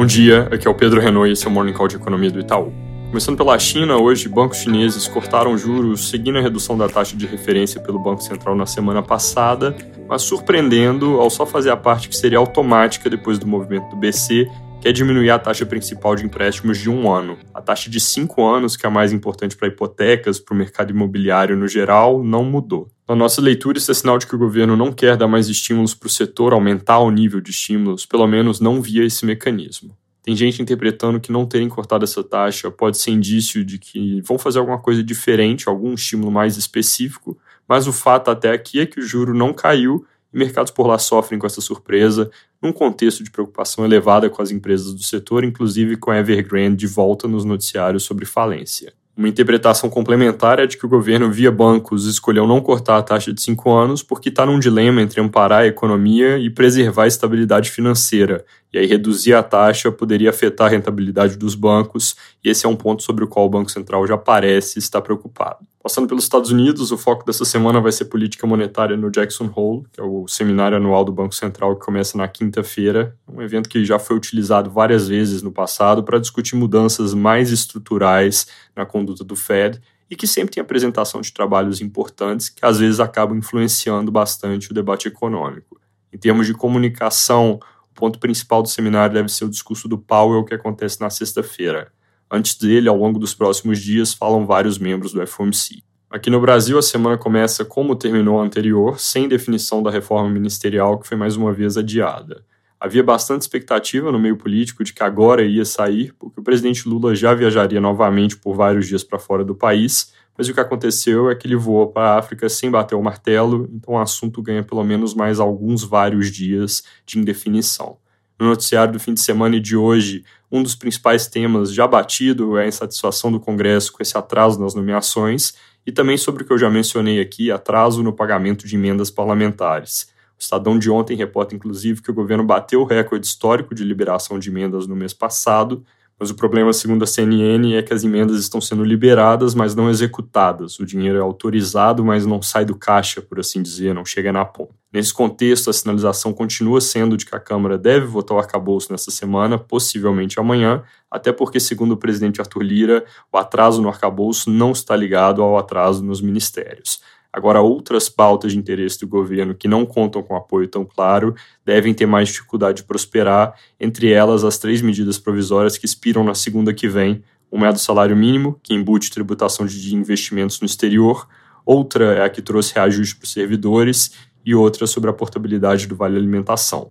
Bom dia, aqui é o Pedro Renault e esse é o Morning Call de Economia do Itaú. Começando pela China, hoje bancos chineses cortaram juros seguindo a redução da taxa de referência pelo Banco Central na semana passada, mas surpreendendo ao só fazer a parte que seria automática depois do movimento do BC, que é diminuir a taxa principal de empréstimos de um ano. A taxa de cinco anos, que é a mais importante para hipotecas, para o mercado imobiliário no geral, não mudou. Na nossa leitura, isso é sinal de que o governo não quer dar mais estímulos para o setor, aumentar o nível de estímulos, pelo menos não via esse mecanismo. Tem gente interpretando que não terem cortado essa taxa pode ser indício de que vão fazer alguma coisa diferente, algum estímulo mais específico, mas o fato até aqui é que o juro não caiu e mercados por lá sofrem com essa surpresa, num contexto de preocupação elevada com as empresas do setor, inclusive com a Evergrande de volta nos noticiários sobre falência. Uma interpretação complementar é de que o governo, via bancos, escolheu não cortar a taxa de cinco anos porque está num dilema entre amparar a economia e preservar a estabilidade financeira, e aí reduzir a taxa poderia afetar a rentabilidade dos bancos, e esse é um ponto sobre o qual o Banco Central já parece estar preocupado. Passando pelos Estados Unidos, o foco dessa semana vai ser política monetária no Jackson Hole, que é o seminário anual do Banco Central que começa na quinta-feira, um evento que já foi utilizado várias vezes no passado para discutir mudanças mais estruturais na conduta do Fed e que sempre tem apresentação de trabalhos importantes que às vezes acabam influenciando bastante o debate econômico. Em termos de comunicação, ponto principal do seminário deve ser o discurso do Powell que acontece na sexta-feira. Antes dele, ao longo dos próximos dias, falam vários membros do FOMC. Aqui no Brasil, a semana começa como terminou a anterior, sem definição da reforma ministerial, que foi mais uma vez adiada. Havia bastante expectativa no meio político de que agora ia sair, porque o presidente Lula já viajaria novamente por vários dias para fora do país, mas o que aconteceu é que ele voou para a África sem bater o martelo, então o assunto ganha pelo menos mais alguns vários dias de indefinição. No noticiário do fim de semana e de hoje, um dos principais temas já batido é a insatisfação do Congresso com esse atraso nas nomeações e também sobre o que eu já mencionei aqui, atraso no pagamento de emendas parlamentares. O Estadão de ontem reporta, inclusive, que o governo bateu o recorde histórico de liberação de emendas no mês passado, mas o problema, segundo a CNN, é que as emendas estão sendo liberadas, mas não executadas. O dinheiro é autorizado, mas não sai do caixa, por assim dizer, não chega na ponta. Nesse contexto, a sinalização continua sendo de que a Câmara deve votar o arcabouço nessa semana, possivelmente amanhã, até porque, segundo o presidente Arthur Lira, o atraso no arcabouço não está ligado ao atraso nos ministérios. Agora, outras pautas de interesse do governo que não contam com apoio tão claro devem ter mais dificuldade de prosperar, entre elas as três medidas provisórias que expiram na segunda que vem. Uma é a do salário mínimo, que embute tributação de investimentos no exterior, outra é a que trouxe reajuste para os servidores e outra sobre a portabilidade do Vale Alimentação.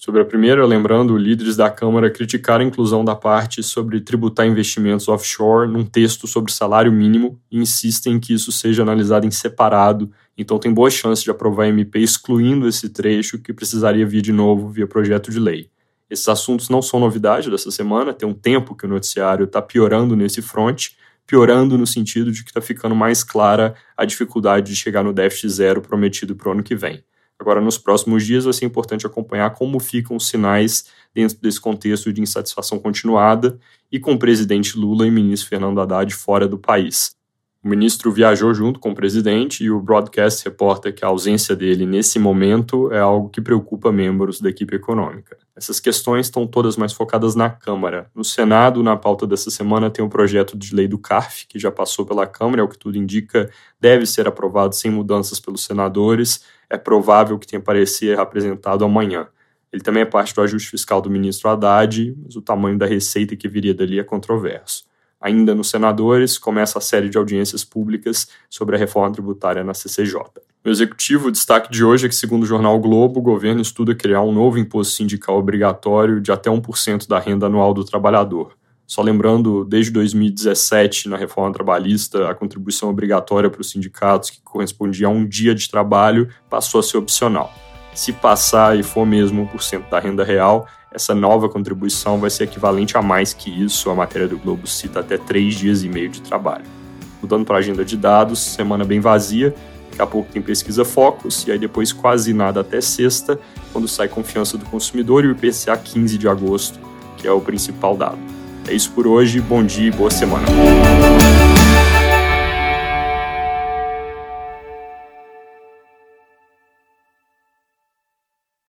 Sobre a primeira, lembrando, líderes da Câmara criticaram a inclusão da parte sobre tributar investimentos offshore num texto sobre salário mínimo e insistem que isso seja analisado em separado, então tem boa chance de aprovar a MP excluindo esse trecho que precisaria vir de novo via projeto de lei. Esses assuntos não são novidade dessa semana, tem um tempo que o noticiário está piorando nesse front, piorando no sentido de que está ficando mais clara a dificuldade de chegar no déficit zero prometido para o ano que vem. Agora, nos próximos dias, vai ser importante acompanhar como ficam os sinais dentro desse contexto de insatisfação continuada e com o presidente Lula e ministro Fernando Haddad fora do país. O ministro viajou junto com o presidente e o broadcast reporta que a ausência dele nesse momento é algo que preocupa membros da equipe econômica. Essas questões estão todas mais focadas na Câmara. No Senado, na pauta dessa semana, tem o projeto de lei do CARF, que já passou pela Câmara, é o que tudo indica, deve ser aprovado sem mudanças pelos senadores é provável que tenha parecer apresentado amanhã. Ele também é parte do ajuste fiscal do ministro Haddad, mas o tamanho da receita que viria dali é controverso. Ainda nos senadores, começa a série de audiências públicas sobre a reforma tributária na CCJ. No executivo, o destaque de hoje é que, segundo o jornal Globo, o governo estuda criar um novo imposto sindical obrigatório de até 1% da renda anual do trabalhador. Só lembrando, desde 2017, na reforma trabalhista, a contribuição obrigatória para os sindicatos, que correspondia a um dia de trabalho, passou a ser opcional. Se passar e for mesmo 1% da renda real, essa nova contribuição vai ser equivalente a mais que isso. A matéria do Globo cita até três dias e meio de trabalho. Mudando para a agenda de dados, semana bem vazia. Daqui a pouco tem pesquisa Focus, e aí depois quase nada até sexta, quando sai confiança do consumidor e o IPCA 15 de agosto, que é o principal dado. É isso por hoje, bom dia e boa semana.